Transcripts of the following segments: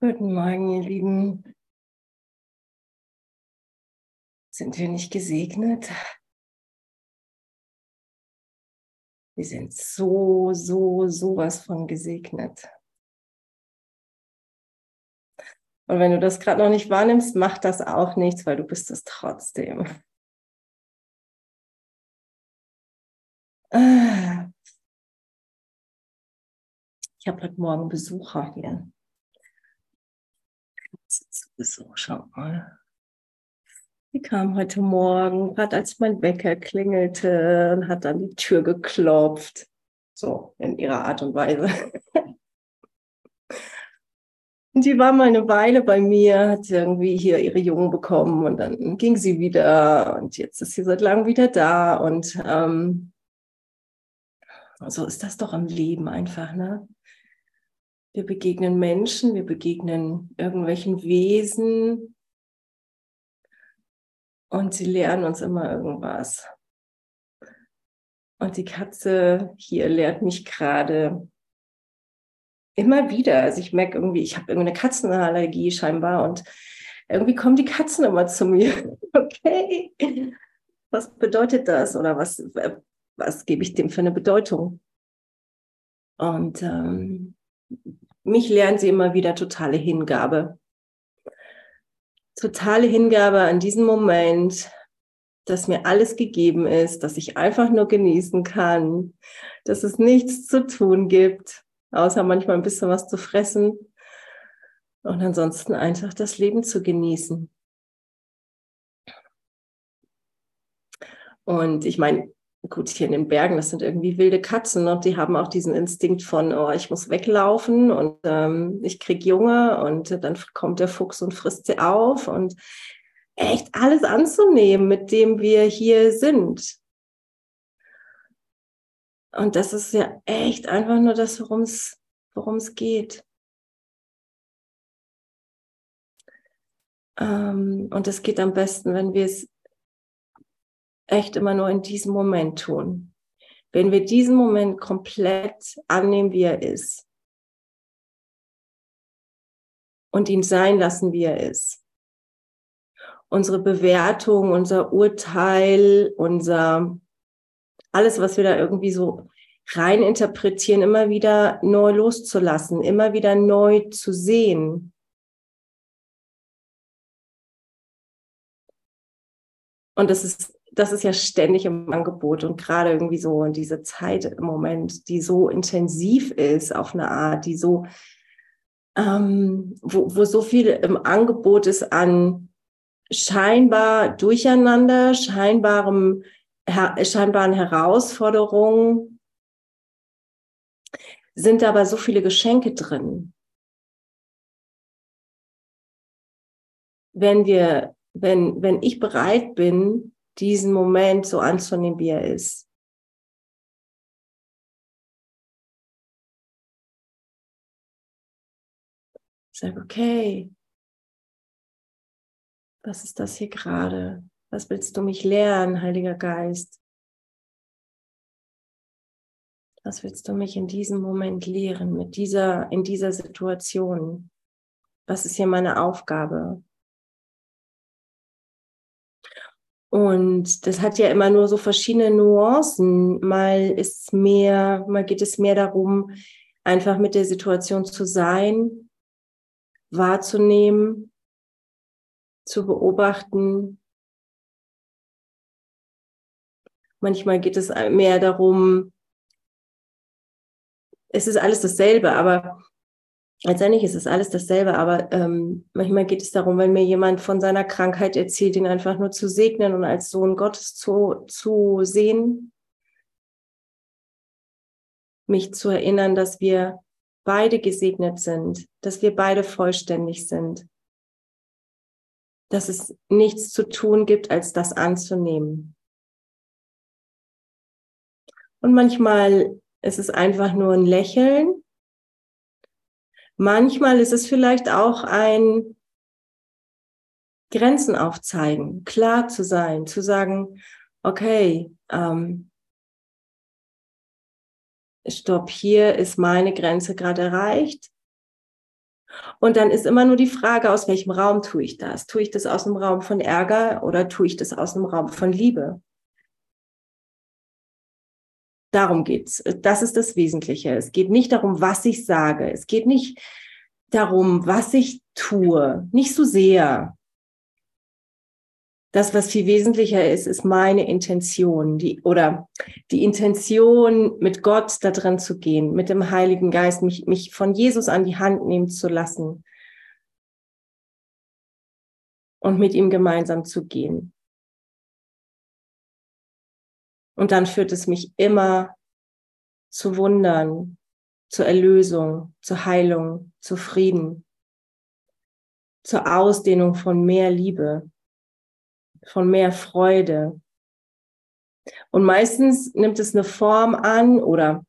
Guten Morgen, ihr Lieben. Sind wir nicht gesegnet? Wir sind so, so, sowas von gesegnet. Und wenn du das gerade noch nicht wahrnimmst, macht das auch nichts, weil du bist es trotzdem. Ah. Ich habe heute Morgen Besucher hier. So, schau mal. Die kam heute Morgen, gerade als mein Wecker klingelte und hat an die Tür geklopft. So, in ihrer Art und Weise. Und die war mal eine Weile bei mir, hat irgendwie hier ihre Jungen bekommen und dann ging sie wieder und jetzt ist sie seit langem wieder da und ähm, so ist das doch im Leben einfach, ne? Wir begegnen Menschen, wir begegnen irgendwelchen Wesen und sie lernen uns immer irgendwas. Und die Katze hier lehrt mich gerade immer wieder. Also ich merke irgendwie, ich habe irgendeine Katzenallergie scheinbar und irgendwie kommen die Katzen immer zu mir. Okay, was bedeutet das oder was, was gebe ich dem für eine Bedeutung? Und ähm, mich lernen sie immer wieder totale Hingabe. Totale Hingabe an diesen Moment, dass mir alles gegeben ist, dass ich einfach nur genießen kann, dass es nichts zu tun gibt, außer manchmal ein bisschen was zu fressen und ansonsten einfach das Leben zu genießen. Und ich meine, gut, hier in den Bergen, das sind irgendwie wilde Katzen und die haben auch diesen Instinkt von, oh, ich muss weglaufen und ähm, ich krieg Junge und dann kommt der Fuchs und frisst sie auf und echt alles anzunehmen, mit dem wir hier sind. Und das ist ja echt einfach nur das, worum es worum es geht. Ähm, und es geht am besten, wenn wir es echt immer nur in diesem Moment tun. Wenn wir diesen Moment komplett annehmen, wie er ist und ihn sein lassen, wie er ist. Unsere Bewertung, unser Urteil, unser alles, was wir da irgendwie so rein interpretieren, immer wieder neu loszulassen, immer wieder neu zu sehen. Und das ist das ist ja ständig im Angebot und gerade irgendwie so in diese Zeit im Moment, die so intensiv ist auf eine Art, die so, ähm, wo, wo so viel im Angebot ist an scheinbar Durcheinander, scheinbarem, her, scheinbaren Herausforderungen, sind aber so viele Geschenke drin. Wenn wir, wenn, wenn ich bereit bin, diesen Moment so anzunehmen, wie er ist. Sag, okay, was ist das hier gerade? Was willst du mich lernen, Heiliger Geist? Was willst du mich in diesem Moment lehren, mit dieser, in dieser Situation? Was ist hier meine Aufgabe? Und das hat ja immer nur so verschiedene Nuancen. Mal ist mehr, mal geht es mehr darum, einfach mit der Situation zu sein, wahrzunehmen, zu beobachten. Manchmal geht es mehr darum, es ist alles dasselbe, aber letztendlich ist es alles dasselbe, aber ähm, manchmal geht es darum, wenn mir jemand von seiner Krankheit erzählt, ihn einfach nur zu segnen und als Sohn Gottes zu, zu sehen, mich zu erinnern, dass wir beide gesegnet sind, dass wir beide vollständig sind, dass es nichts zu tun gibt, als das anzunehmen. Und manchmal ist es einfach nur ein Lächeln Manchmal ist es vielleicht auch ein Grenzen aufzeigen, klar zu sein, zu sagen, okay, ähm, stopp, hier ist meine Grenze gerade erreicht. Und dann ist immer nur die Frage, aus welchem Raum tue ich das? Tue ich das aus dem Raum von Ärger oder tue ich das aus dem Raum von Liebe? Darum geht's. Das ist das Wesentliche. Es geht nicht darum, was ich sage. Es geht nicht darum, was ich tue. Nicht so sehr. Das, was viel wesentlicher ist, ist meine Intention, die, oder die Intention, mit Gott da drin zu gehen, mit dem Heiligen Geist, mich, mich von Jesus an die Hand nehmen zu lassen und mit ihm gemeinsam zu gehen. Und dann führt es mich immer zu Wundern, zur Erlösung, zur Heilung, zu Frieden, zur Ausdehnung von mehr Liebe, von mehr Freude. Und meistens nimmt es eine Form an oder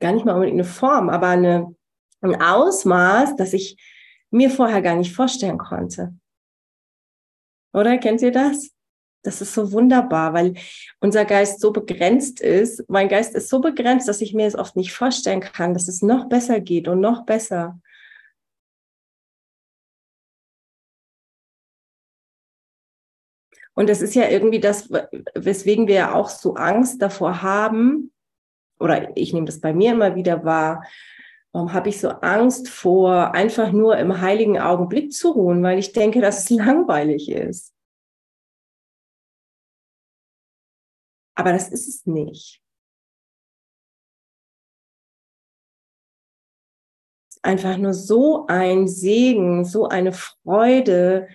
gar nicht mal unbedingt eine Form, aber eine, ein Ausmaß, das ich mir vorher gar nicht vorstellen konnte. Oder kennt ihr das? Das ist so wunderbar, weil unser Geist so begrenzt ist. Mein Geist ist so begrenzt, dass ich mir es oft nicht vorstellen kann, dass es noch besser geht und noch besser. Und das ist ja irgendwie das, weswegen wir ja auch so Angst davor haben, oder ich nehme das bei mir immer wieder wahr, warum habe ich so Angst vor, einfach nur im heiligen Augenblick zu ruhen, weil ich denke, dass es langweilig ist. Aber das ist es nicht. Einfach nur so ein Segen, so eine Freude,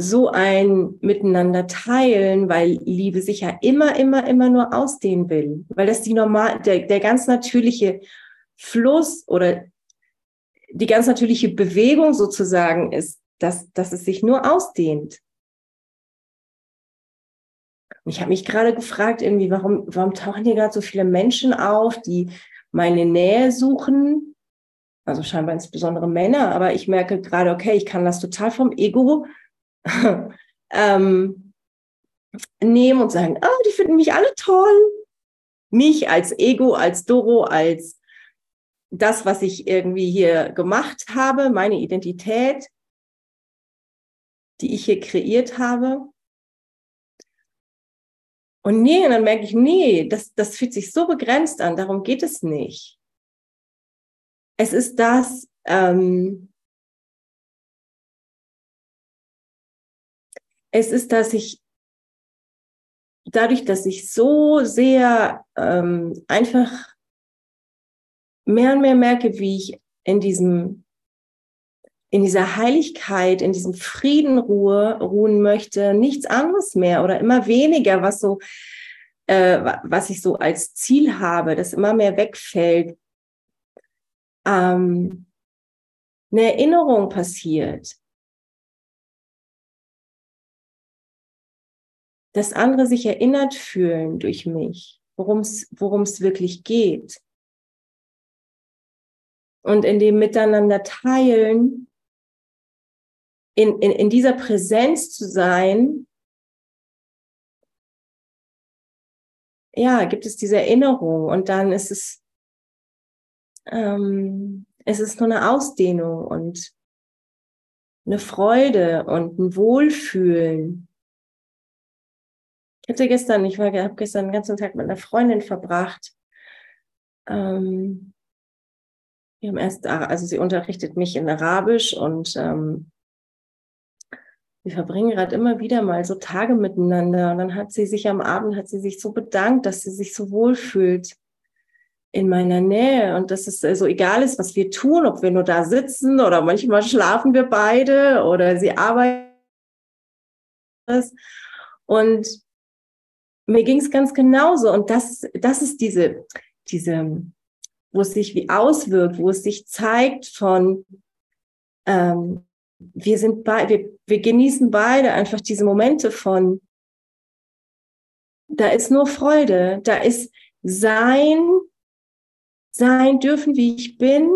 so ein Miteinander teilen, weil Liebe sich ja immer, immer, immer nur ausdehnen will, weil das die normal, der, der ganz natürliche Fluss oder die ganz natürliche Bewegung sozusagen ist, dass, dass es sich nur ausdehnt. Und ich habe mich gerade gefragt, irgendwie, warum, warum tauchen hier gerade so viele Menschen auf, die meine Nähe suchen? Also scheinbar insbesondere Männer, aber ich merke gerade, okay, ich kann das total vom Ego ähm, nehmen und sagen, oh, die finden mich alle toll. Mich als Ego, als Doro, als das, was ich irgendwie hier gemacht habe, meine Identität, die ich hier kreiert habe. Und nee, und dann merke ich, nee, das, das fühlt sich so begrenzt an, darum geht es nicht. Es ist das, ähm, es ist, dass ich dadurch, dass ich so sehr ähm, einfach mehr und mehr merke, wie ich in diesem in dieser Heiligkeit, in diesem Frieden Ruhe, ruhen möchte, nichts anderes mehr oder immer weniger, was so, äh, was ich so als Ziel habe, das immer mehr wegfällt, ähm, eine Erinnerung passiert. Dass andere sich erinnert fühlen durch mich, worum es worum es wirklich geht. Und in dem Miteinander teilen, in, in, in dieser Präsenz zu sein, ja, gibt es diese Erinnerung und dann ist es, ähm, es ist nur eine Ausdehnung und eine Freude und ein Wohlfühlen. Ich hatte gestern, ich war, habe gestern den ganzen Tag mit einer Freundin verbracht. Ähm, wir haben erst, also sie unterrichtet mich in Arabisch und ähm, wir verbringen gerade immer wieder mal so Tage miteinander. Und dann hat sie sich am Abend, hat sie sich so bedankt, dass sie sich so wohl fühlt in meiner Nähe und dass es also egal ist, was wir tun, ob wir nur da sitzen oder manchmal schlafen wir beide oder sie arbeiten. Und mir ging es ganz genauso. Und das, das ist diese, diese, wo es sich wie auswirkt, wo es sich zeigt von, ähm, wir sind bei, wir, wir genießen beide einfach diese Momente von, da ist nur Freude, da ist sein, sein dürfen, wie ich bin,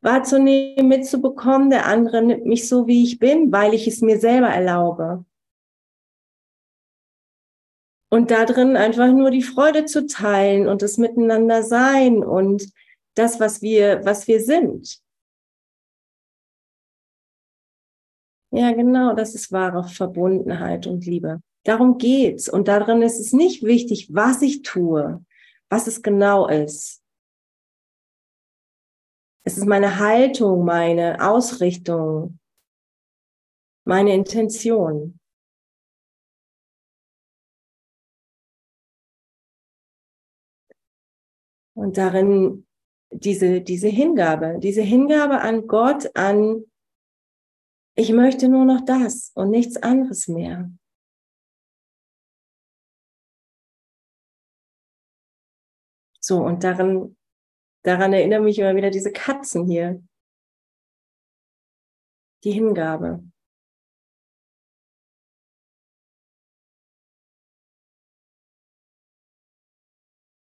wahrzunehmen, mitzubekommen, der andere nimmt mich so, wie ich bin, weil ich es mir selber erlaube. Und da drin einfach nur die Freude zu teilen und das Miteinander sein und das, was wir, was wir sind. Ja, genau, das ist wahre Verbundenheit und Liebe. Darum geht's. Und darin ist es nicht wichtig, was ich tue, was es genau ist. Es ist meine Haltung, meine Ausrichtung, meine Intention. Und darin diese, diese Hingabe, diese Hingabe an Gott, an, ich möchte nur noch das und nichts anderes mehr. So, und daran, daran erinnere mich immer wieder diese Katzen hier. Die Hingabe.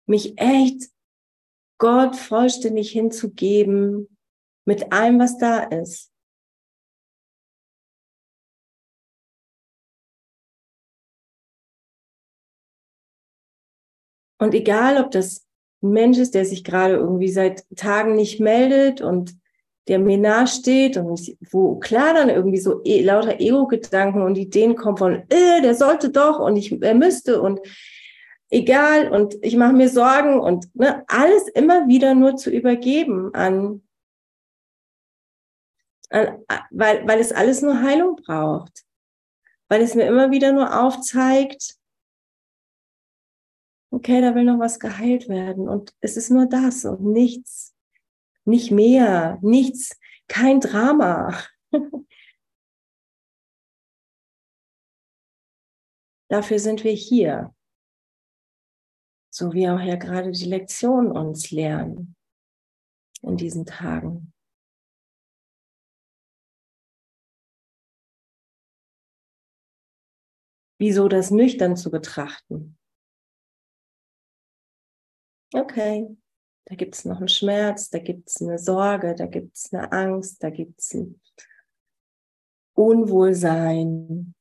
Mich echt Gott vollständig hinzugeben mit allem, was da ist. Und egal, ob das ein Mensch ist, der sich gerade irgendwie seit Tagen nicht meldet und der mir nahe steht und wo klar dann irgendwie so e lauter Ego-Gedanken und Ideen kommen von, äh, der sollte doch und ich, er müsste und egal und ich mache mir Sorgen und ne, alles immer wieder nur zu übergeben an, an weil, weil es alles nur Heilung braucht, weil es mir immer wieder nur aufzeigt, okay, da will noch was geheilt werden und es ist nur das und nichts, nicht mehr, nichts, kein Drama. Dafür sind wir hier so wie auch ja gerade die Lektion uns lernen in diesen Tagen. Wieso das nüchtern zu betrachten? Okay, da gibt es noch einen Schmerz, da gibt es eine Sorge, da gibt es eine Angst, da gibt es ein Unwohlsein.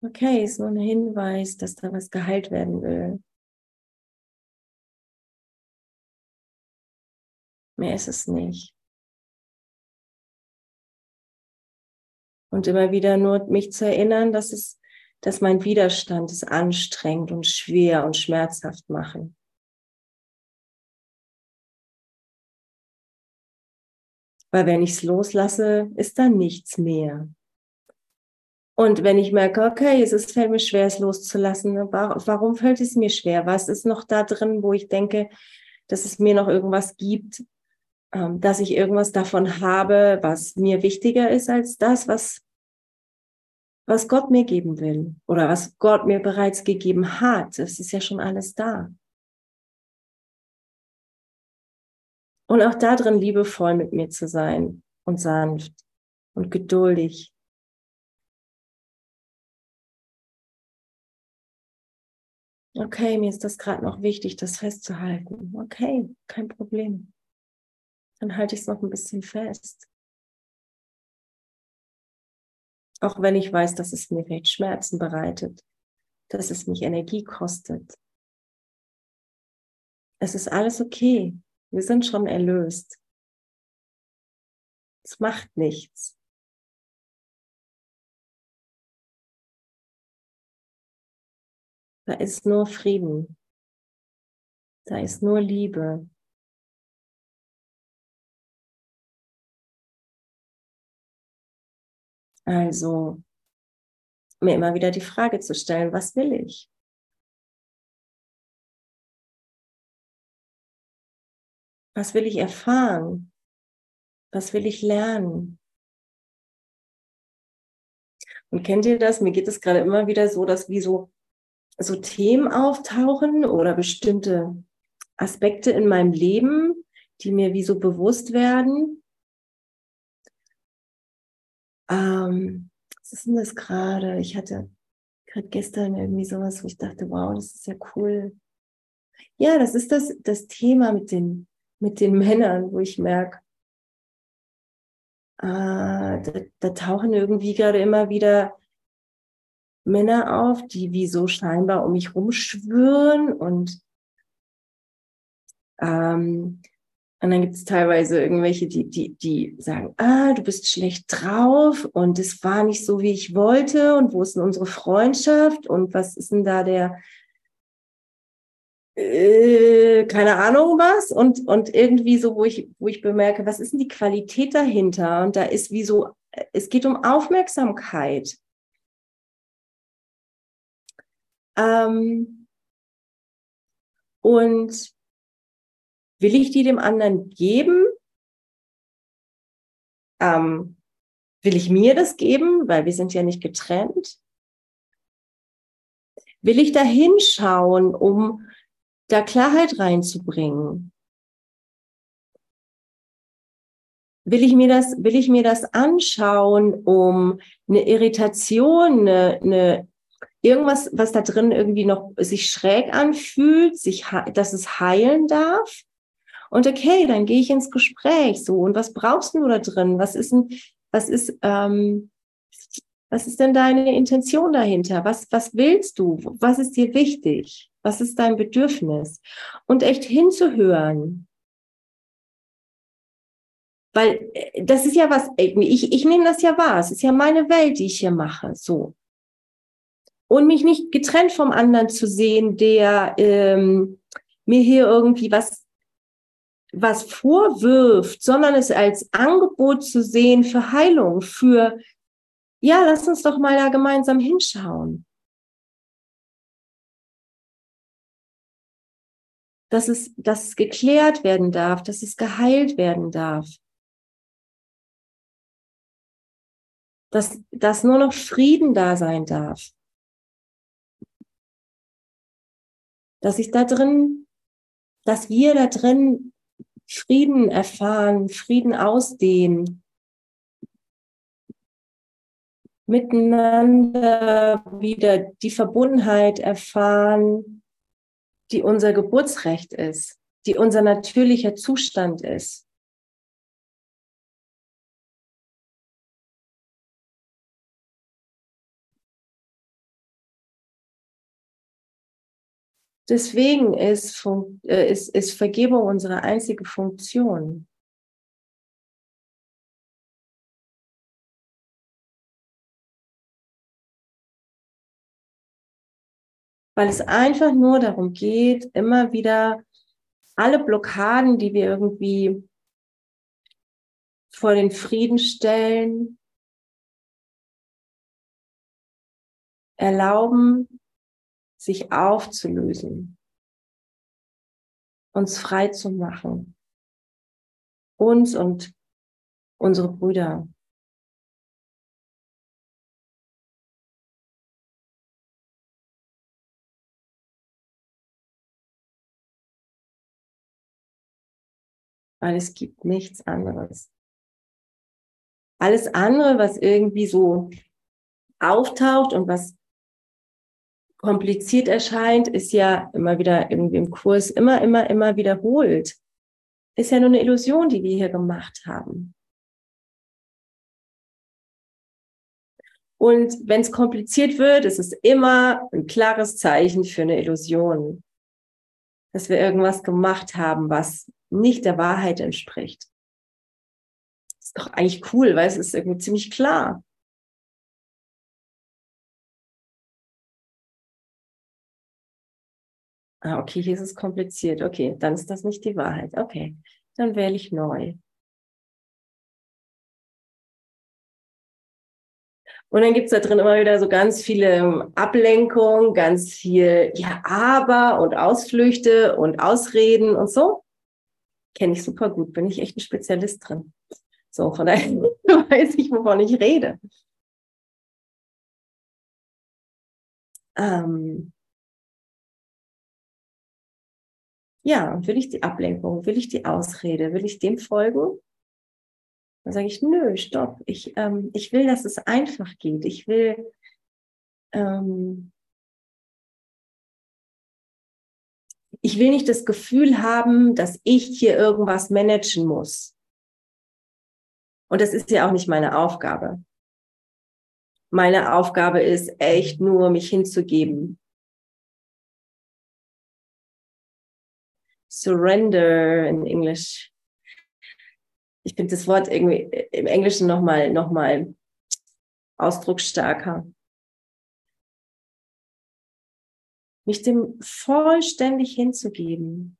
Okay, ist nur ein Hinweis, dass da was geheilt werden will. Mehr ist es nicht. Und immer wieder nur mich zu erinnern, dass es, dass mein Widerstand es anstrengend und schwer und schmerzhaft machen. Weil wenn ich es loslasse, ist da nichts mehr. Und wenn ich merke, okay, es fällt mir schwer, es loszulassen, warum fällt es mir schwer? Was ist noch da drin, wo ich denke, dass es mir noch irgendwas gibt, ähm, dass ich irgendwas davon habe, was mir wichtiger ist als das, was, was Gott mir geben will oder was Gott mir bereits gegeben hat. Es ist ja schon alles da. Und auch da drin liebevoll mit mir zu sein und sanft und geduldig. Okay, mir ist das gerade noch wichtig, das festzuhalten. Okay, kein Problem dann halte ich es noch ein bisschen fest. Auch wenn ich weiß, dass es mir vielleicht Schmerzen bereitet, dass es mich Energie kostet. Es ist alles okay. Wir sind schon erlöst. Es macht nichts. Da ist nur Frieden. Da ist nur Liebe. Also mir immer wieder die Frage zu stellen, was will ich? Was will ich erfahren? Was will ich lernen? Und kennt ihr das? Mir geht es gerade immer wieder so, dass wie so, so Themen auftauchen oder bestimmte Aspekte in meinem Leben, die mir wie so bewusst werden ähm, was ist denn das gerade? Ich hatte gerade gestern irgendwie sowas, wo ich dachte, wow, das ist ja cool. Ja, das ist das, das Thema mit den, mit den Männern, wo ich merke, äh, da, da tauchen irgendwie gerade immer wieder Männer auf, die wie so scheinbar um mich rumschwören und ähm, Und dann gibt es teilweise irgendwelche, die, die, die sagen, ah, du bist schlecht drauf und es war nicht so, wie ich wollte und wo ist denn unsere Freundschaft und was ist denn da der, äh, keine Ahnung was und, und irgendwie so, wo ich, wo ich bemerke, was ist denn die Qualität dahinter? Und da ist wie so, es geht um Aufmerksamkeit. Ähm, und Will ich die dem anderen geben? Ähm, will ich mir das geben, weil wir sind ja nicht getrennt? Will ich da hinschauen, um da Klarheit reinzubringen? Will ich mir das, will ich mir das anschauen, um eine Irritation, eine, eine irgendwas, was da drin irgendwie noch sich schräg anfühlt, sich, dass es heilen darf? Und okay, dann gehe ich ins Gespräch so. Und was brauchst du da drin? Was ist denn, was ist, ähm, was ist denn deine Intention dahinter? Was, was willst du? Was ist dir wichtig? Was ist dein Bedürfnis? Und echt hinzuhören. Weil äh, das ist ja was, ich, ich nehme das ja wahr. Es ist ja meine Welt, die ich hier mache. So. Und mich nicht getrennt vom anderen zu sehen, der ähm, mir hier irgendwie was was vorwirft, sondern es als Angebot zu sehen für Heilung, für, ja, lass uns doch mal da gemeinsam hinschauen. Dass es, dass es geklärt werden darf, dass es geheilt werden darf. Dass, dass nur noch Frieden da sein darf. Dass ich da drin, dass wir da drin Frieden erfahren, Frieden ausdehnen, miteinander wieder die Verbundenheit erfahren, die unser Geburtsrecht ist, die unser natürlicher Zustand ist. Deswegen ist, äh, ist, ist Vergebung unsere einzige Funktion. Weil es einfach nur darum geht, immer wieder alle Blockaden, die wir irgendwie vor den Frieden stellen, erlauben, sich aufzulösen, uns frei zu machen, uns und unsere Brüder. Weil es gibt nichts anderes. Alles andere, was irgendwie so auftaucht und was kompliziert erscheint, ist ja immer wieder irgendwie im Kurs immer, immer, immer wiederholt. Ist ja nur eine Illusion, die wir hier gemacht haben. Und wenn es kompliziert wird, ist es immer ein klares Zeichen für eine Illusion, dass wir irgendwas gemacht haben, was nicht der Wahrheit entspricht. Das ist doch eigentlich cool, weil es ist irgendwie ziemlich klar. Ah, okay, hier ist es kompliziert. Okay, dann ist das nicht die Wahrheit. Okay, dann wähle ich neu. Und dann gibt es da drin immer wieder so ganz viele ähm, Ablenkungen, ganz viel, ja, aber und Ausflüchte und Ausreden und so. Kenne ich super gut, bin ich echt ein Spezialist drin. So, von daher weiß ich, wovon ich rede. Ähm, Ja, will ich die Ablenkung, will ich die Ausrede, will ich dem folgen? Dann sage ich, nö, stopp. Ich, ähm, ich will, dass es einfach geht. Ich will, ähm, ich will nicht das Gefühl haben, dass ich hier irgendwas managen muss. Und das ist ja auch nicht meine Aufgabe. Meine Aufgabe ist echt nur, mich hinzugeben, surrender in English. ich finde das Wort irgendwie im Englischen nochmal noch mal ausdrucksstarker. Mich dem vollständig hinzugeben.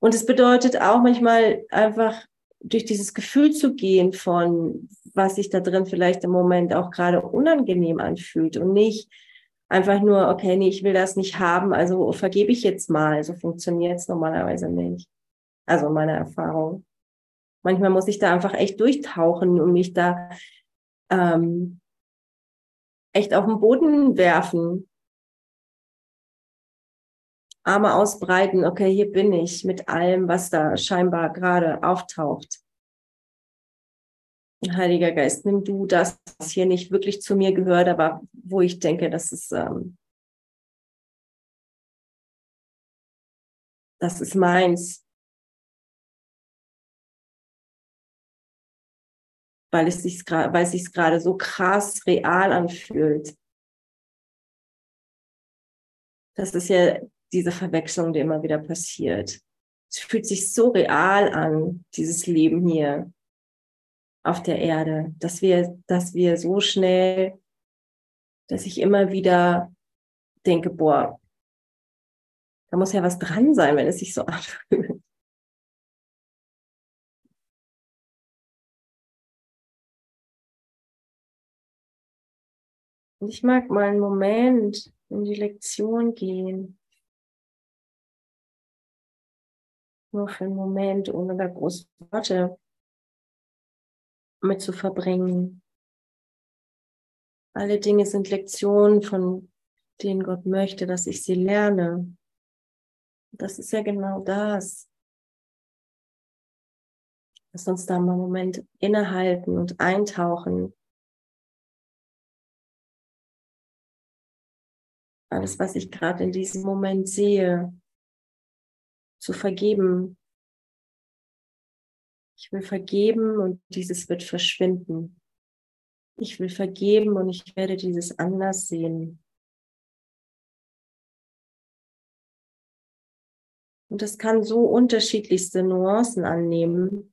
Und es bedeutet auch manchmal einfach durch dieses Gefühl zu gehen von, was sich da drin vielleicht im Moment auch gerade unangenehm anfühlt und nicht einfach nur, okay, nee, ich will das nicht haben, also vergebe ich jetzt mal. So funktioniert es normalerweise nicht. Also meine Erfahrung. Manchmal muss ich da einfach echt durchtauchen und mich da ähm, echt auf den Boden werfen. Arme ausbreiten, okay, hier bin ich mit allem, was da scheinbar gerade auftaucht. Heiliger Geist, nimm du das, was hier nicht wirklich zu mir gehört, aber wo ich denke, das ist, ähm, das ist meins. Weil es sich weil es sich gerade so krass real anfühlt. Das ist ja diese Verwechslung, die immer wieder passiert. Es fühlt sich so real an, dieses Leben hier auf der Erde, dass wir, dass wir so schnell, dass ich immer wieder denke, boah, da muss ja was dran sein, wenn es sich so anfühlt. Und ich mag mal einen Moment in die Lektion gehen. Nur für einen Moment, ohne da große Worte mit zu verbringen. Alle Dinge sind Lektionen, von denen Gott möchte, dass ich sie lerne. Das ist ja genau das. Lass uns da mal einen Moment innehalten und eintauchen. Alles, was ich gerade in diesem Moment sehe, zu vergeben, ich will vergeben und dieses wird verschwinden. Ich will vergeben und ich werde dieses anders sehen. Und das kann so unterschiedlichste Nuancen annehmen.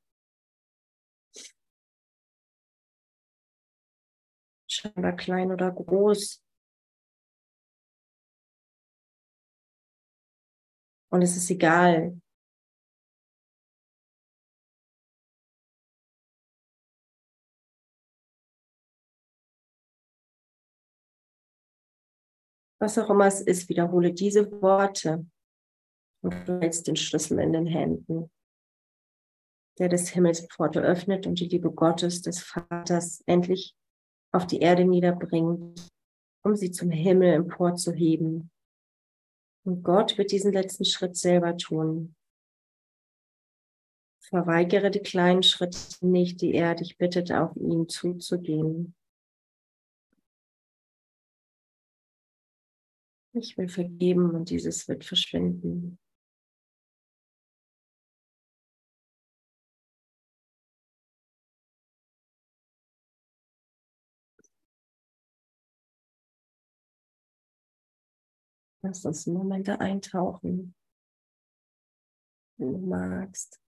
Scheinbar klein oder groß. Und es ist egal, was auch immer es ist, wiederhole diese Worte und du hältst den Schlüssel in den Händen, der des Himmels Pforte öffnet und die Liebe Gottes, des Vaters, endlich auf die Erde niederbringt, um sie zum Himmel emporzuheben. Und Gott wird diesen letzten Schritt selber tun. Verweigere die kleinen Schritte nicht, die er dich bittet, auf ihn zuzugehen. Ich will vergeben und dieses wird verschwinden. Lass uns Momente eintauchen, wenn du magst.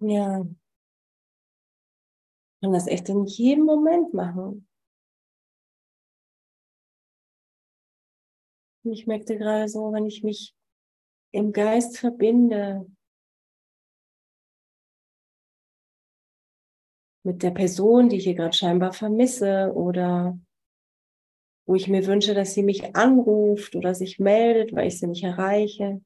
Ja. Ich kann das echt in jedem Moment machen. Und ich merkte gerade so, wenn ich mich im Geist verbinde mit der Person, die ich hier gerade scheinbar vermisse oder wo ich mir wünsche, dass sie mich anruft oder sich meldet, weil ich sie nicht erreiche.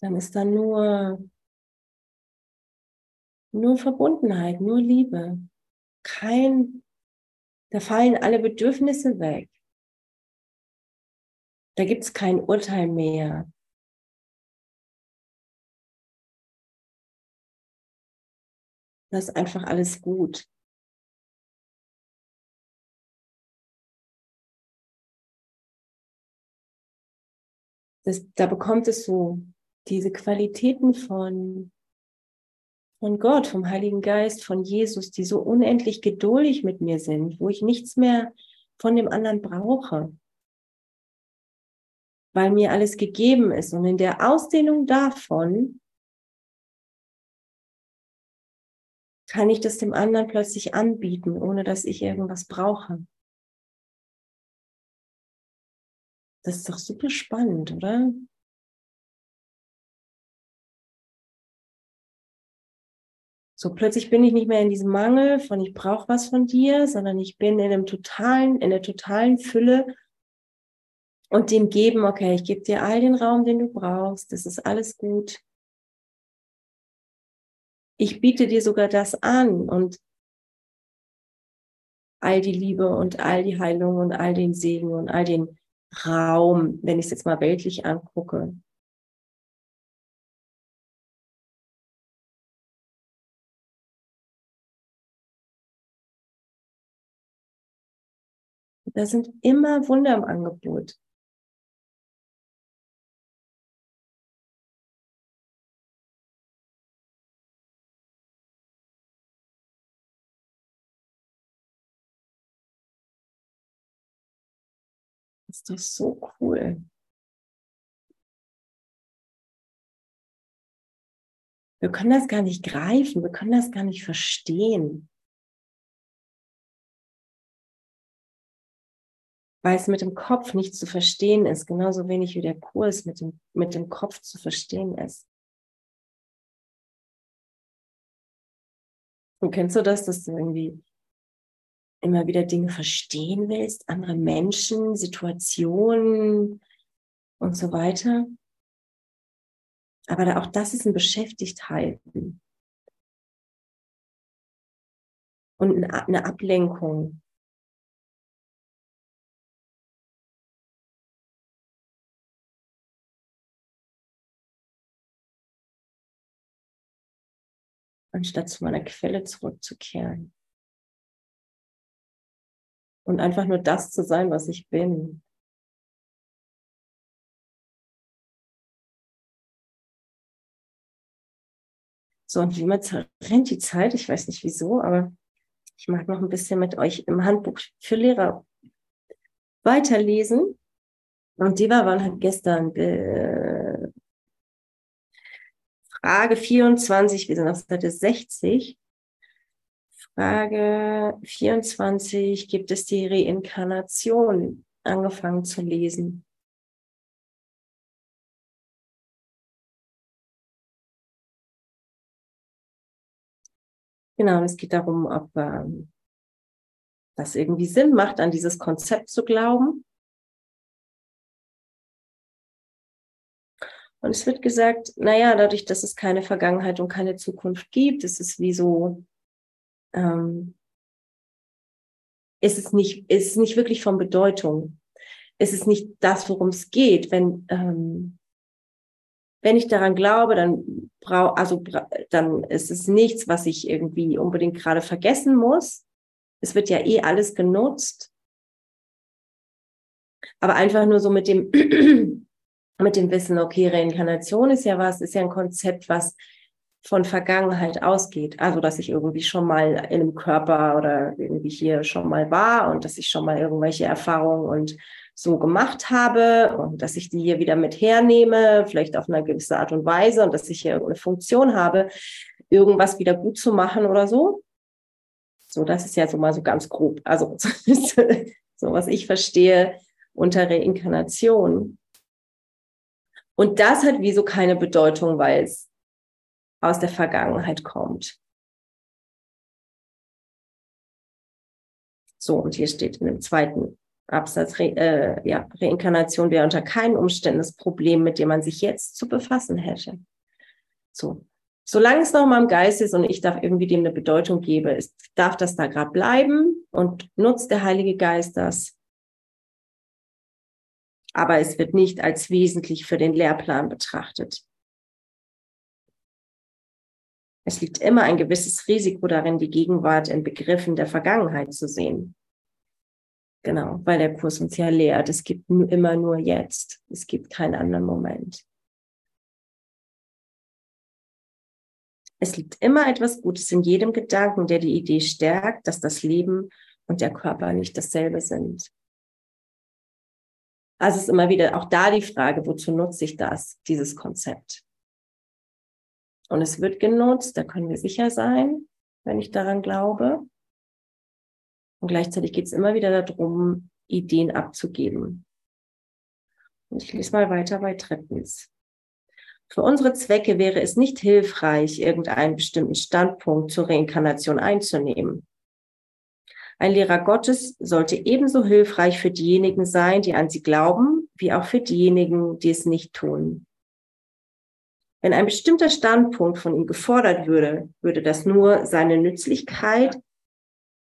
Dann ist da nur, nur Verbundenheit, nur Liebe. Kein, da fallen alle Bedürfnisse weg. Da gibt es kein Urteil mehr. Das ist einfach alles gut. Das, da bekommt es so diese Qualitäten von, von Gott, vom Heiligen Geist, von Jesus, die so unendlich geduldig mit mir sind, wo ich nichts mehr von dem anderen brauche, weil mir alles gegeben ist. Und in der Ausdehnung davon kann ich das dem anderen plötzlich anbieten, ohne dass ich irgendwas brauche. Das ist doch super spannend, oder? So plötzlich bin ich nicht mehr in diesem Mangel von ich brauche was von dir, sondern ich bin in einem totalen, in der totalen Fülle und dem geben, okay, ich gebe dir all den Raum, den du brauchst, das ist alles gut ich biete dir sogar das an und all die Liebe und all die Heilung und all den Segen und all den Raum, wenn ich es jetzt mal weltlich angucke. Da sind immer Wunder im Angebot. ist doch so cool. Wir können das gar nicht greifen, wir können das gar nicht verstehen. Weil es mit dem Kopf nicht zu verstehen ist, genauso wenig wie der Kurs mit dem, mit dem Kopf zu verstehen ist. Und kennst du das, dass du irgendwie immer wieder Dinge verstehen willst, andere Menschen, Situationen und so weiter. Aber auch das ist ein Beschäftigthalten und eine Ablenkung. Anstatt zu meiner Quelle zurückzukehren und einfach nur das zu sein, was ich bin. So, und wie man rennt die Zeit, ich weiß nicht wieso, aber ich mag noch ein bisschen mit euch im Handbuch für Lehrer weiterlesen. Und die waren halt gestern Frage 24, wir sind auf Seite 60. Frage 24, gibt es die Reinkarnation angefangen zu lesen? Genau, es geht darum, ob ähm, das irgendwie Sinn macht, an dieses Konzept zu glauben. Und es wird gesagt, naja, dadurch, dass es keine Vergangenheit und keine Zukunft gibt, ist es wie so ähm, ist es nicht, ist es nicht wirklich von Bedeutung. Ist es nicht das, worum es geht. Wenn, ähm, wenn ich daran glaube, dann brau, also, dann ist es nichts, was ich irgendwie unbedingt gerade vergessen muss. Es wird ja eh alles genutzt. Aber einfach nur so mit dem, mit dem Wissen, okay, Reinkarnation ist ja was, ist ja ein Konzept, was von Vergangenheit ausgeht. Also, dass ich irgendwie schon mal in einem Körper oder irgendwie hier schon mal war und dass ich schon mal irgendwelche Erfahrungen und so gemacht habe und dass ich die hier wieder mit hernehme, vielleicht auf eine gewisse Art und Weise und dass ich hier irgendeine Funktion habe, irgendwas wieder gut zu machen oder so. So, das ist ja so mal so ganz grob. Also, so was ich verstehe unter Reinkarnation. Und das hat wieso keine Bedeutung, weil es aus der Vergangenheit kommt. So, und hier steht in dem zweiten Absatz, Re, äh, ja, Reinkarnation wäre unter keinen Umständen das Problem, mit dem man sich jetzt zu befassen hätte. So. Solange es noch mal im Geist ist und ich darf irgendwie dem eine Bedeutung gebe, darf das da gerade bleiben und nutzt der Heilige Geist das. Aber es wird nicht als wesentlich für den Lehrplan betrachtet. Es liegt immer ein gewisses Risiko darin, die Gegenwart in Begriffen der Vergangenheit zu sehen. Genau, weil der Kurs uns ja lehrt, es gibt immer nur jetzt, es gibt keinen anderen Moment. Es liegt immer etwas Gutes in jedem Gedanken, der die Idee stärkt, dass das Leben und der Körper nicht dasselbe sind. Also ist immer wieder auch da die Frage, wozu nutze ich das, dieses Konzept? Und es wird genutzt, da können wir sicher sein, wenn ich daran glaube. Und gleichzeitig geht es immer wieder darum, Ideen abzugeben. Und ich lese mal weiter bei drittens. Für unsere Zwecke wäre es nicht hilfreich, irgendeinen bestimmten Standpunkt zur Reinkarnation einzunehmen. Ein Lehrer Gottes sollte ebenso hilfreich für diejenigen sein, die an sie glauben, wie auch für diejenigen, die es nicht tun. Wenn ein bestimmter Standpunkt von ihm gefordert würde, würde das nur seine Nützlichkeit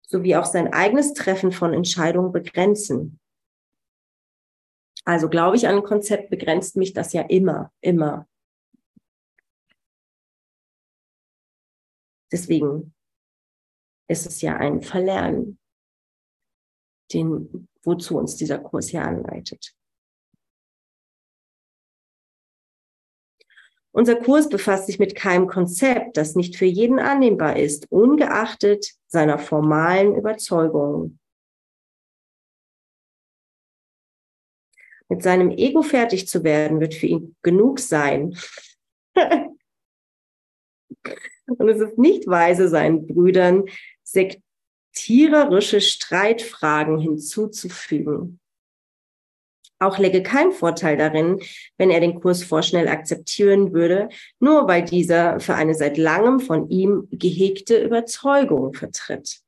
sowie auch sein eigenes Treffen von Entscheidungen begrenzen. Also glaube ich an ein Konzept, begrenzt mich das ja immer, immer. Deswegen ist es ja ein Verlernen, den, wozu uns dieser Kurs hier anleitet. Unser Kurs befasst sich mit keinem Konzept, das nicht für jeden annehmbar ist, ungeachtet seiner formalen Überzeugungen. Mit seinem Ego fertig zu werden, wird für ihn genug sein. Und es ist nicht weise, seinen Brüdern sektiererische Streitfragen hinzuzufügen. Auch läge kein Vorteil darin, wenn er den Kurs vorschnell akzeptieren würde, nur weil dieser für eine seit langem von ihm gehegte Überzeugung vertritt.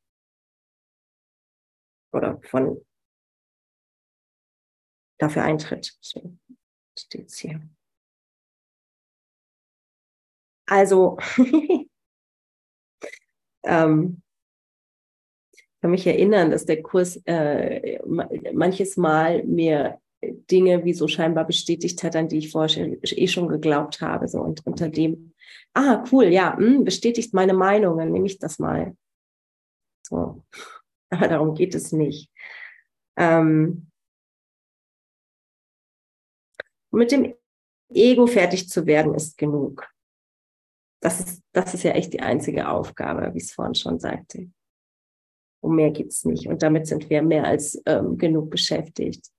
Oder von dafür eintritt. So steht's hier. Also, ähm, ich kann mich erinnern, dass der Kurs äh, manches Mal mir Dinge wie so scheinbar bestätigt hat, an die ich vorher eh schon geglaubt habe. So und unter dem, ah, cool, ja, mh, hm, bestätigt meine Meinung, dann nehme ich das mal. So. Aber darum geht es nicht. Ähm, mit dem Ego fertig zu werden, ist genug. Das ist, das ist ja echt die einzige Aufgabe, wie ich es vorhin schon sagte. Um mehr geht's nicht. Und damit sind wir mehr als ähm, genug beschäftigt.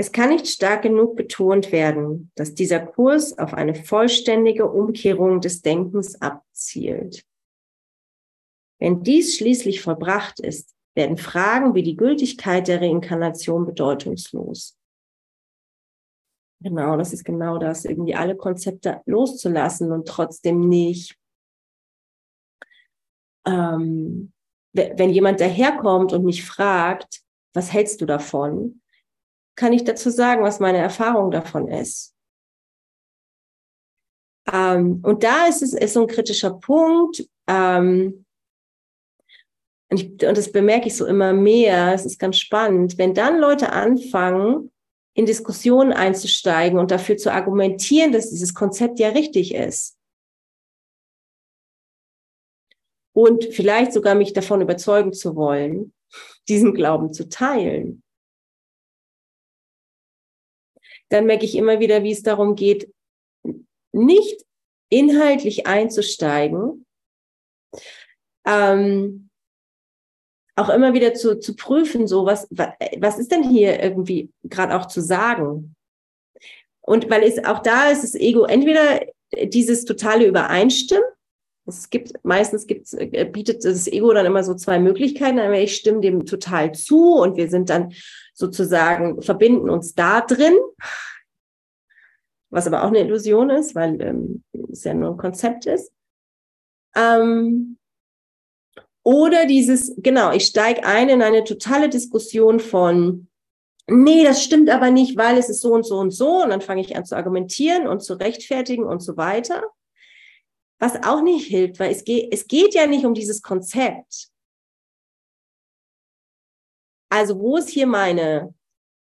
Es kann nicht stark genug betont werden, dass dieser Kurs auf eine vollständige Umkehrung des Denkens abzielt. Wenn dies schließlich vollbracht ist, werden Fragen wie die Gültigkeit der Reinkarnation bedeutungslos. Genau, das ist genau das, irgendwie alle Konzepte loszulassen und trotzdem nicht, ähm, wenn jemand daherkommt und mich fragt, was hältst du davon, kann ich dazu sagen, was meine Erfahrung davon ist. Ähm, und da ist es ist so ein kritischer Punkt. Ähm, und, ich, und das bemerke ich so immer mehr. Es ist ganz spannend, wenn dann Leute anfangen, in Diskussionen einzusteigen und dafür zu argumentieren, dass dieses Konzept ja richtig ist. und vielleicht sogar mich davon überzeugen zu wollen, diesen Glauben zu teilen, dann merke ich immer wieder, wie es darum geht, nicht inhaltlich einzusteigen, ähm, auch immer wieder zu, zu prüfen, so was, was ist denn hier irgendwie gerade auch zu sagen? Und weil es auch da ist, das Ego entweder dieses totale Übereinstimmen, es gibt, meistens gibt's, äh, bietet das Ego dann immer so zwei Möglichkeiten. Einmal ich stimme dem total zu und wir sind dann sozusagen, verbinden uns da drin, was aber auch eine Illusion ist, weil ähm, es ja nur ein Konzept ist. Ähm, oder dieses, genau, ich steige ein in eine totale Diskussion von, nee, das stimmt aber nicht, weil es ist so und so und so. Und dann fange ich an zu argumentieren und zu rechtfertigen und so weiter. Was auch nicht hilft, weil es geht, es geht ja nicht um dieses Konzept. Also wo ist hier meine,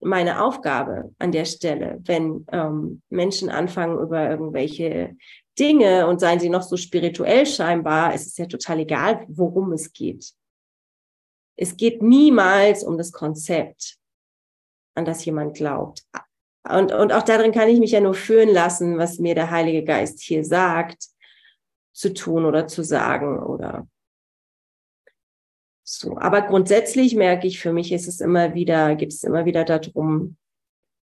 meine Aufgabe an der Stelle, wenn ähm, Menschen anfangen über irgendwelche Dinge und seien sie noch so spirituell scheinbar, es ist ja total egal, worum es geht. Es geht niemals um das Konzept, an das jemand glaubt. Und, und auch darin kann ich mich ja nur führen lassen, was mir der Heilige Geist hier sagt, zu tun oder zu sagen oder so. Aber grundsätzlich merke ich, für mich ist es immer wieder, gibt es immer wieder darum,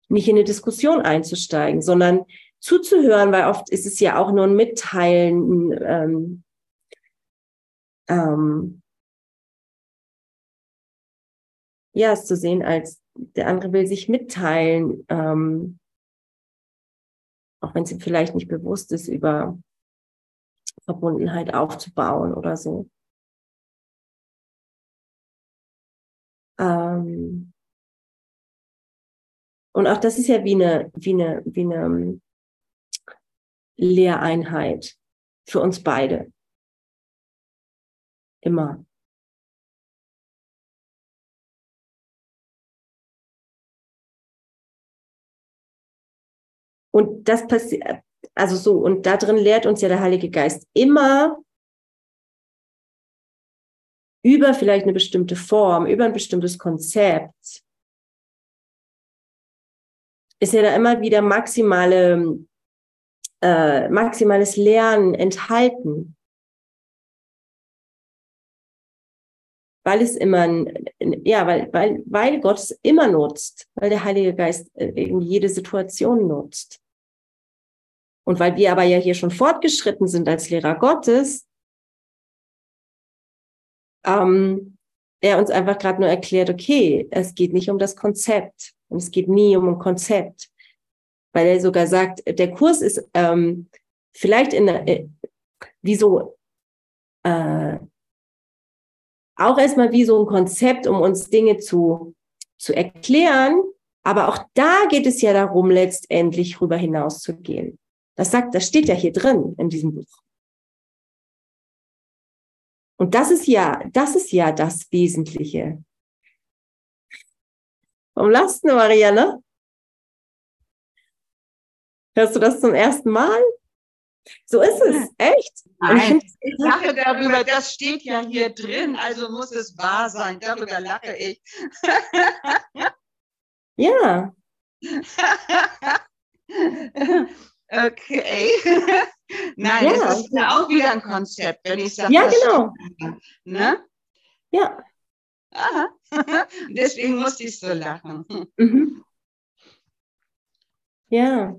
nicht in eine Diskussion einzusteigen, sondern zuzuhören, weil oft ist es ja auch nur ein Mitteilen, ähm, ähm, ja, es zu sehen, als der andere will sich mitteilen, ähm, auch wenn es ihm vielleicht nicht bewusst ist, über Verbundenheit aufzubauen oder so. Ähm, und auch das ist ja wie eine, wie eine, wie eine Lehreinheit für uns beide. Immer. Und das passiert, also so, und da drin lehrt uns ja der Heilige Geist immer über vielleicht eine bestimmte Form, über ein bestimmtes Konzept, ist ja da immer wieder maximale, äh, maximales Lernen enthalten. Weil es immer, ja, weil, weil, weil Gott es immer nutzt, weil der Heilige Geist äh, jede Situation nutzt. Und weil wir aber ja hier schon fortgeschritten sind als Lehrer Gottes, ähm, er uns einfach gerade nur erklärt, okay, es geht nicht um das Konzept und es geht nie um ein Konzept, weil er sogar sagt, der Kurs ist ähm, vielleicht in äh, wie so äh, auch erstmal wie so ein Konzept, um uns Dinge zu zu erklären, aber auch da geht es ja darum, letztendlich rüber hinaus zu gehen. Das sagt, das steht ja hier drin in diesem Buch. Und das ist ja, das ist ja das Wesentliche. Lachst du, Marianne? Hörst du das zum ersten Mal? So ist es, echt. Nein, ich lache darüber, das steht ja hier drin, also muss es wahr sein. Darüber lache ich. ja. Okay. Nein, ja. das ist ja auch wieder ein Konzept, wenn ich sage. Ja, genau. Ne? Ja. Aha. Deswegen musste ich so lachen. Mhm. Ja.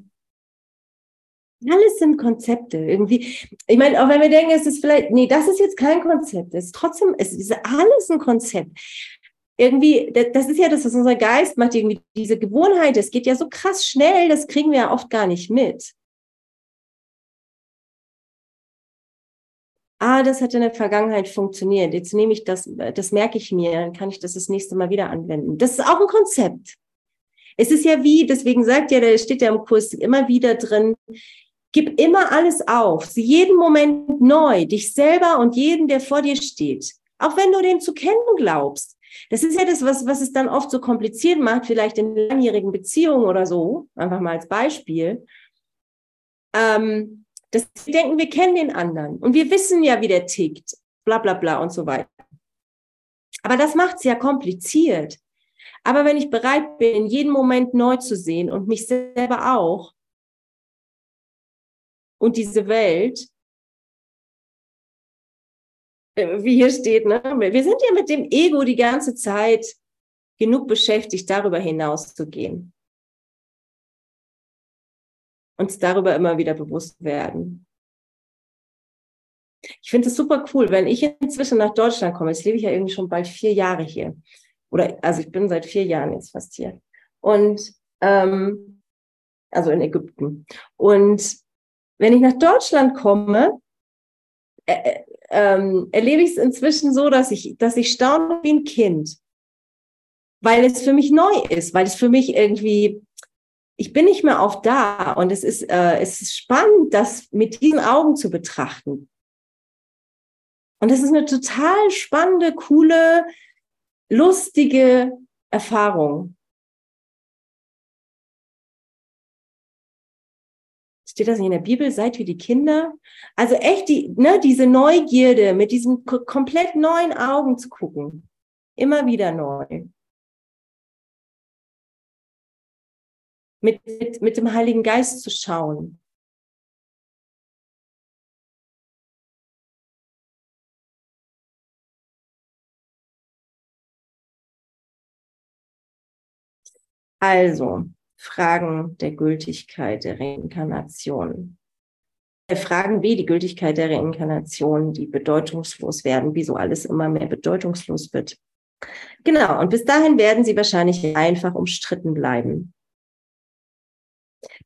Alles sind Konzepte irgendwie. Ich meine, auch wenn wir denken, es ist vielleicht, nee, das ist jetzt kein Konzept. Es ist trotzdem, es ist alles ein Konzept. Irgendwie, das ist ja das, was unser Geist macht, irgendwie diese Gewohnheit. Es geht ja so krass schnell, das kriegen wir ja oft gar nicht mit. ah, das hat in der Vergangenheit funktioniert, jetzt nehme ich das, das merke ich mir, dann kann ich das das nächste Mal wieder anwenden. Das ist auch ein Konzept. Es ist ja wie, deswegen sagt ja, da steht ja im Kurs immer wieder drin, gib immer alles auf, sieh jeden Moment neu, dich selber und jeden, der vor dir steht. Auch wenn du den zu kennen glaubst. Das ist ja das, was, was es dann oft so kompliziert macht, vielleicht in langjährigen Beziehungen oder so, einfach mal als Beispiel. Ähm, dass wir denken, wir kennen den anderen und wir wissen ja, wie der tickt. bla bla bla und so weiter. Aber das macht es ja kompliziert. Aber wenn ich bereit bin, in jedem Moment neu zu sehen und mich selber auch und diese Welt, äh, wie hier steht, ne? wir sind ja mit dem Ego die ganze Zeit genug beschäftigt, darüber hinaus zu gehen. Uns darüber immer wieder bewusst werden. Ich finde es super cool, wenn ich inzwischen nach Deutschland komme. Jetzt lebe ich ja irgendwie schon bald vier Jahre hier. Oder also ich bin seit vier Jahren jetzt fast hier. Und ähm, also in Ägypten. Und wenn ich nach Deutschland komme, äh, äh, ähm, erlebe ich es inzwischen so, dass ich, dass ich staune wie ein Kind weil es für mich neu ist, weil es für mich irgendwie, ich bin nicht mehr auf da und es ist, äh, es ist spannend, das mit diesen Augen zu betrachten. Und es ist eine total spannende, coole, lustige Erfahrung. Steht das nicht in der Bibel? Seid wie die Kinder? Also echt die, ne, diese Neugierde, mit diesen komplett neuen Augen zu gucken. Immer wieder neu. mit, mit, mit dem Heiligen Geist zu schauen. Also, Fragen der Gültigkeit der Reinkarnation. Fragen wie die Gültigkeit der Reinkarnation, die bedeutungslos werden, wieso alles immer mehr bedeutungslos wird. Genau, und bis dahin werden sie wahrscheinlich einfach umstritten bleiben.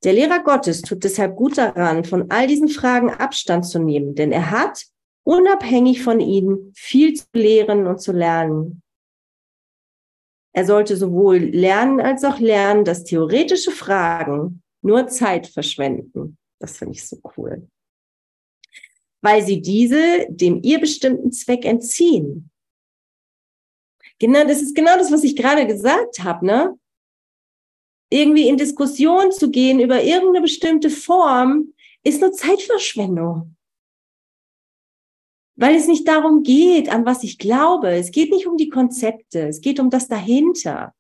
Der Lehrer Gottes tut deshalb gut daran, von all diesen Fragen Abstand zu nehmen, denn er hat, unabhängig von ihnen, viel zu lehren und zu lernen. Er sollte sowohl lernen als auch lernen, dass theoretische Fragen nur Zeit verschwenden. Das finde ich so cool. Weil sie diese dem ihr bestimmten Zweck entziehen. Genau, das ist genau das, was ich gerade gesagt habe, ne? irgendwie in Diskussion zu gehen über irgendeine bestimmte Form, ist nur Zeitverschwendung. Weil es nicht darum geht, an was ich glaube. Es geht nicht um die Konzepte. Es geht um das dahinter.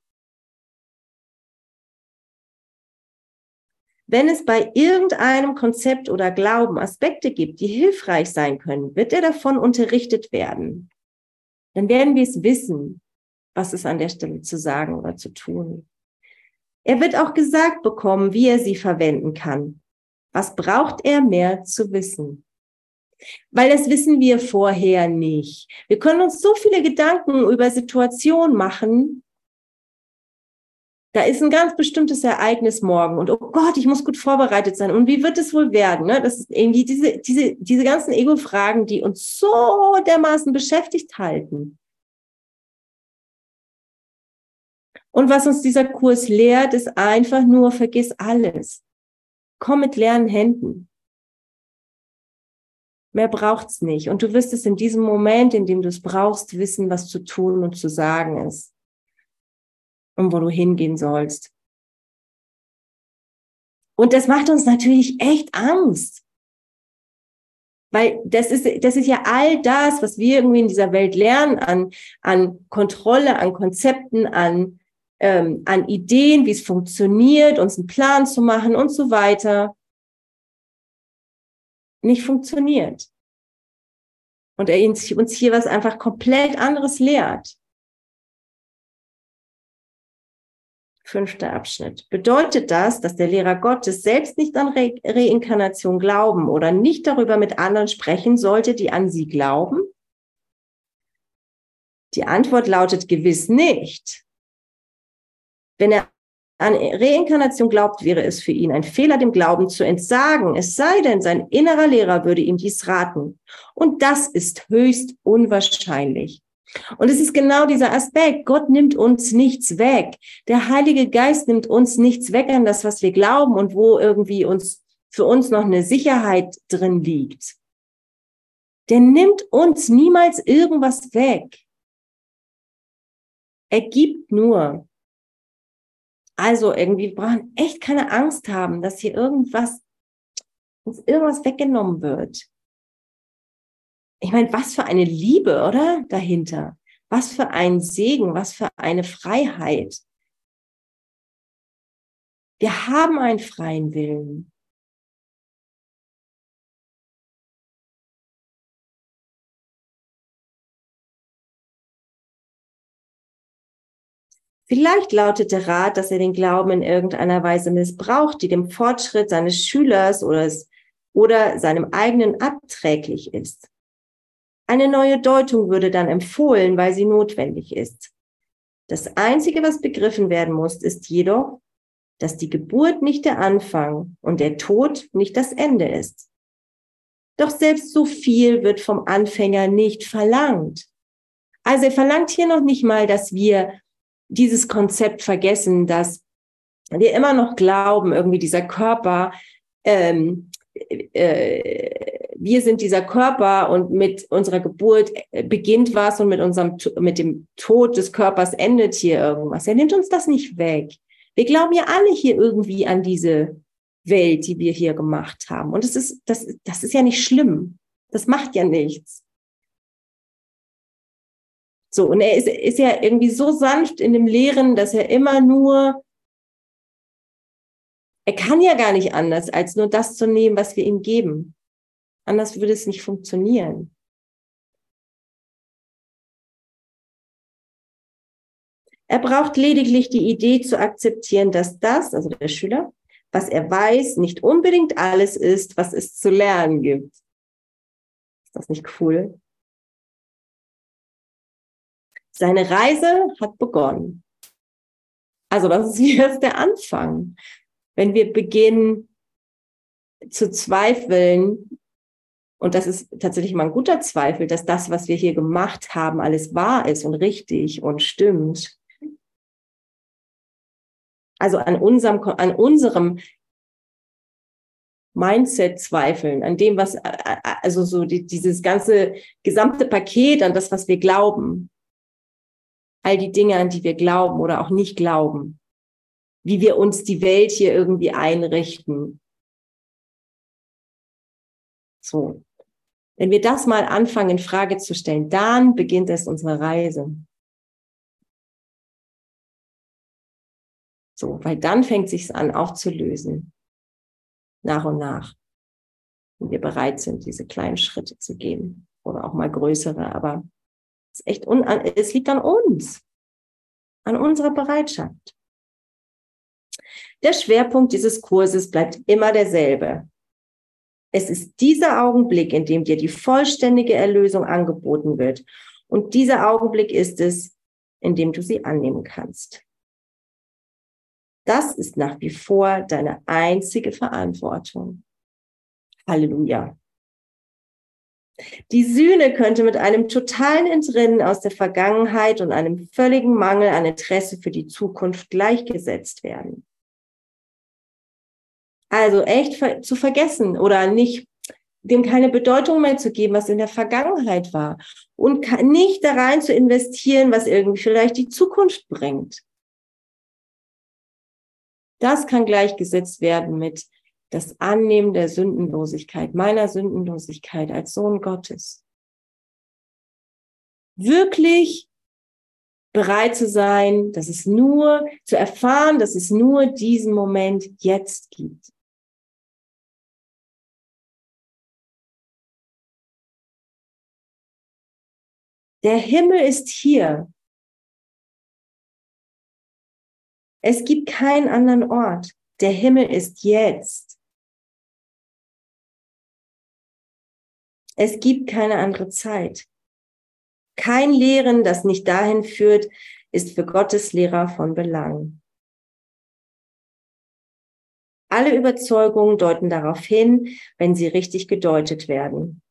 Wenn es bei irgendeinem Konzept oder Glauben Aspekte gibt, die hilfreich sein können, wird er davon unterrichtet werden. Dann werden wir es wissen, was es an der Stelle zu sagen oder zu tun. Er wird auch gesagt bekommen, wie er sie verwenden kann. Was braucht er mehr zu wissen? Weil das wissen wir vorher nicht. Wir können uns so viele Gedanken über Situationen machen. Da ist ein ganz bestimmtes Ereignis morgen und oh Gott, ich muss gut vorbereitet sein. Und wie wird es wohl werden? Ne? Das ist irgendwie diese, diese, diese ganzen Ego-Fragen, die uns so dermaßen beschäftigt halten. Und was uns dieser Kurs lehrt, ist einfach nur, vergiss alles. Komm mit leeren Händen. Mehr braucht's nicht. Und du wirst es in diesem Moment, in dem du es brauchst, wissen, was zu tun und zu sagen ist. Und wo du hingehen sollst. Und das macht uns natürlich echt Angst. Weil das ist, das ist ja all das, was wir irgendwie in dieser Welt lernen an, an Kontrolle, an Konzepten, an ähm, an Ideen, wie es funktioniert, uns einen Plan zu machen und so weiter, nicht funktioniert. Und er uns hier was einfach komplett anderes lehrt. Fünfter Abschnitt. Bedeutet das, dass der Lehrer Gottes selbst nicht an Re Reinkarnation glauben oder nicht darüber mit anderen sprechen sollte, die an sie glauben? Die Antwort lautet gewiss nicht. Wenn er an Reinkarnation glaubt, wäre es für ihn ein Fehler, dem Glauben zu entsagen, es sei denn, sein innerer Lehrer würde ihm dies raten. Und das ist höchst unwahrscheinlich. Und es ist genau dieser Aspekt. Gott nimmt uns nichts weg. Der Heilige Geist nimmt uns nichts weg an das, was wir glauben und wo irgendwie uns für uns noch eine Sicherheit drin liegt. Der nimmt uns niemals irgendwas weg. Er gibt nur. Also irgendwie wir brauchen echt keine Angst haben, dass hier irgendwas, uns irgendwas weggenommen wird. ich meine, was für eine Liebe, oder? Dahinter. Was für ein Segen, was für eine Freiheit. Wir haben einen freien Willen. Vielleicht lautet der Rat, dass er den Glauben in irgendeiner Weise missbraucht, die dem Fortschritt seines Schülers oder, oder seinem eigenen abträglich ist. Eine neue Deutung würde dann empfohlen, weil sie notwendig ist. Das Einzige, was begriffen werden muss, ist jedoch, dass die Geburt nicht der Anfang und der Tod nicht das Ende ist. Doch selbst so viel wird vom Anfänger nicht verlangt. Also er verlangt hier noch nicht mal, dass wir dieses Konzept vergessen, dass wir immer noch glauben, irgendwie dieser Körper, ähm, äh, wir sind dieser Körper und mit unserer Geburt beginnt was und mit unserem, mit dem Tod des Körpers endet hier irgendwas. Er nimmt uns das nicht weg. Wir glauben ja alle hier irgendwie an diese Welt, die wir hier gemacht haben. Und es ist, das, das ist ja nicht schlimm. Das macht ja nichts. So, und er ist, ist ja irgendwie so sanft in dem Lehren, dass er immer nur, er kann ja gar nicht anders, als nur das zu nehmen, was wir ihm geben. Anders würde es nicht funktionieren. Er braucht lediglich die Idee zu akzeptieren, dass das, also der Schüler, was er weiß, nicht unbedingt alles ist, was es zu lernen gibt. Ist das nicht cool? Seine Reise hat begonnen. Also das ist jetzt der Anfang. Wenn wir beginnen zu zweifeln, und das ist tatsächlich mal ein guter Zweifel, dass das, was wir hier gemacht haben, alles wahr ist und richtig und stimmt. Also an unserem, an unserem Mindset zweifeln, an dem, was, also so die, dieses ganze gesamte Paket, an das, was wir glauben all die Dinge, an die wir glauben oder auch nicht glauben, wie wir uns die Welt hier irgendwie einrichten. So. Wenn wir das mal anfangen in Frage zu stellen, dann beginnt es unsere Reise. So, weil dann fängt sich's an, auch zu lösen. Nach und nach. Wenn wir bereit sind, diese kleinen Schritte zu gehen. Oder auch mal größere, aber ist echt un es liegt an uns, an unserer Bereitschaft. Der Schwerpunkt dieses Kurses bleibt immer derselbe. Es ist dieser Augenblick, in dem dir die vollständige Erlösung angeboten wird. Und dieser Augenblick ist es, in dem du sie annehmen kannst. Das ist nach wie vor deine einzige Verantwortung. Halleluja. Die Sühne könnte mit einem totalen Entrinnen aus der Vergangenheit und einem völligen Mangel an Interesse für die Zukunft gleichgesetzt werden. Also echt zu vergessen oder nicht dem keine Bedeutung mehr zu geben, was in der Vergangenheit war und nicht da rein zu investieren, was irgendwie vielleicht die Zukunft bringt. Das kann gleichgesetzt werden mit das Annehmen der Sündenlosigkeit, meiner Sündenlosigkeit als Sohn Gottes. Wirklich bereit zu sein, dass es nur, zu erfahren, dass es nur diesen Moment jetzt gibt. Der Himmel ist hier. Es gibt keinen anderen Ort. Der Himmel ist jetzt. Es gibt keine andere Zeit. Kein Lehren, das nicht dahin führt, ist für Gottes Lehrer von Belang. Alle Überzeugungen deuten darauf hin, wenn sie richtig gedeutet werden.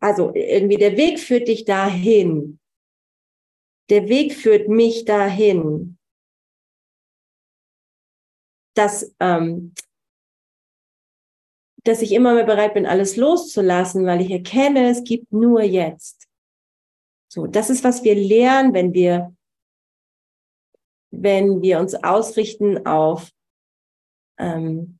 Also irgendwie der Weg führt dich dahin. Der Weg führt mich dahin. Dass ähm, dass ich immer mehr bereit bin, alles loszulassen, weil ich erkenne, es gibt nur jetzt. So, das ist, was wir lernen, wenn wir, wenn wir uns ausrichten auf, ähm,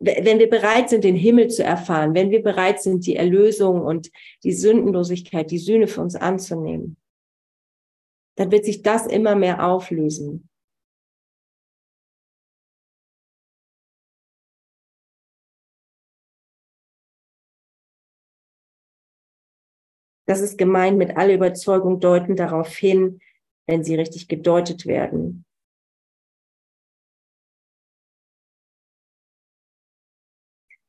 wenn wir bereit sind, den Himmel zu erfahren, wenn wir bereit sind, die Erlösung und die Sündenlosigkeit, die Sühne für uns anzunehmen, dann wird sich das immer mehr auflösen. Das ist gemeint mit aller Überzeugung deuten darauf hin, wenn sie richtig gedeutet werden.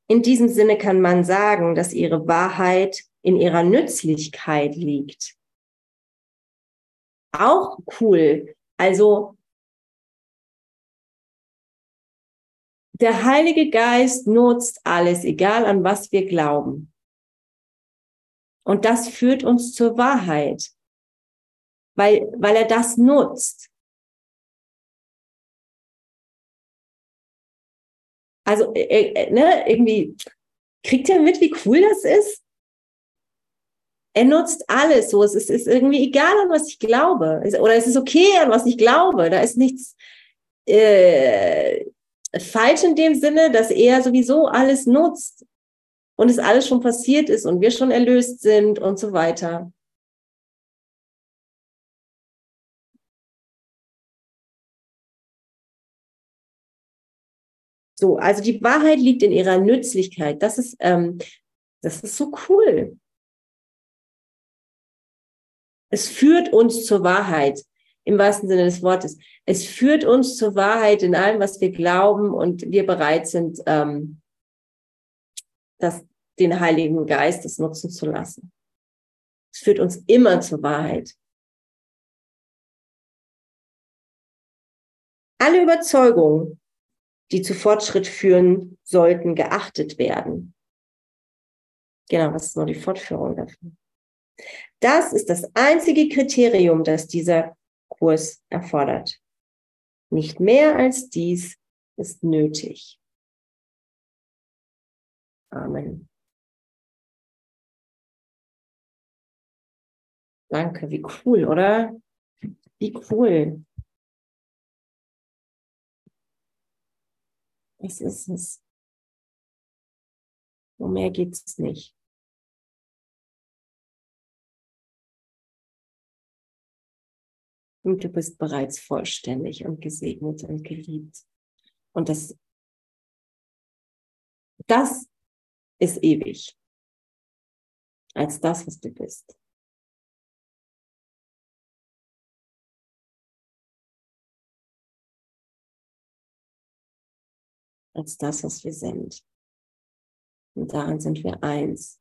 In diesem Sinne kann man sagen, dass ihre Wahrheit in ihrer Nützlichkeit liegt. Auch cool. Also der Heilige Geist nutzt alles, egal an was wir glauben. Und das führt uns zur Wahrheit, weil, weil er das nutzt. Also äh, äh, ne, irgendwie, kriegt ihr mit, wie cool das ist? Er nutzt alles so. Es ist, ist irgendwie egal, an was ich glaube. Oder es ist okay, an was ich glaube. Da ist nichts äh, falsch in dem Sinne, dass er sowieso alles nutzt und es alles schon passiert ist und wir schon erlöst sind und so weiter. So, also die Wahrheit liegt in ihrer Nützlichkeit. Das ist, ähm, das ist so cool. Es führt uns zur Wahrheit im wahrsten Sinne des Wortes. Es führt uns zur Wahrheit in allem, was wir glauben und wir bereit sind, ähm, das, den Heiligen Geist das nutzen zu lassen. Es führt uns immer zur Wahrheit. Alle Überzeugungen, die zu Fortschritt führen sollten, geachtet werden. Genau, was ist nur die Fortführung davon? Das ist das einzige Kriterium, das dieser Kurs erfordert. Nicht mehr als dies ist nötig. Amen. Danke, wie cool, oder? Wie cool. Das ist es. Um mehr geht es nicht. Und du bist bereits vollständig und gesegnet und geliebt. Und das, das ist ewig als das, was du bist. als das, was wir sind. Und daran sind wir eins.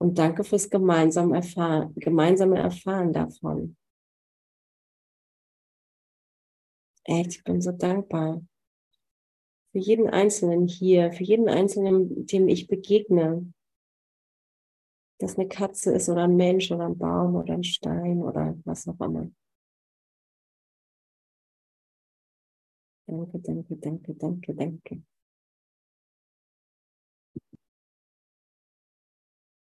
Und danke fürs gemeinsame Erfahren, gemeinsame Erfahren davon. Echt, ich bin so dankbar. Für jeden Einzelnen hier, für jeden Einzelnen, dem ich begegne. Dass eine Katze ist oder ein Mensch oder ein Baum oder ein Stein oder was auch immer. Danke, danke, danke, danke, danke.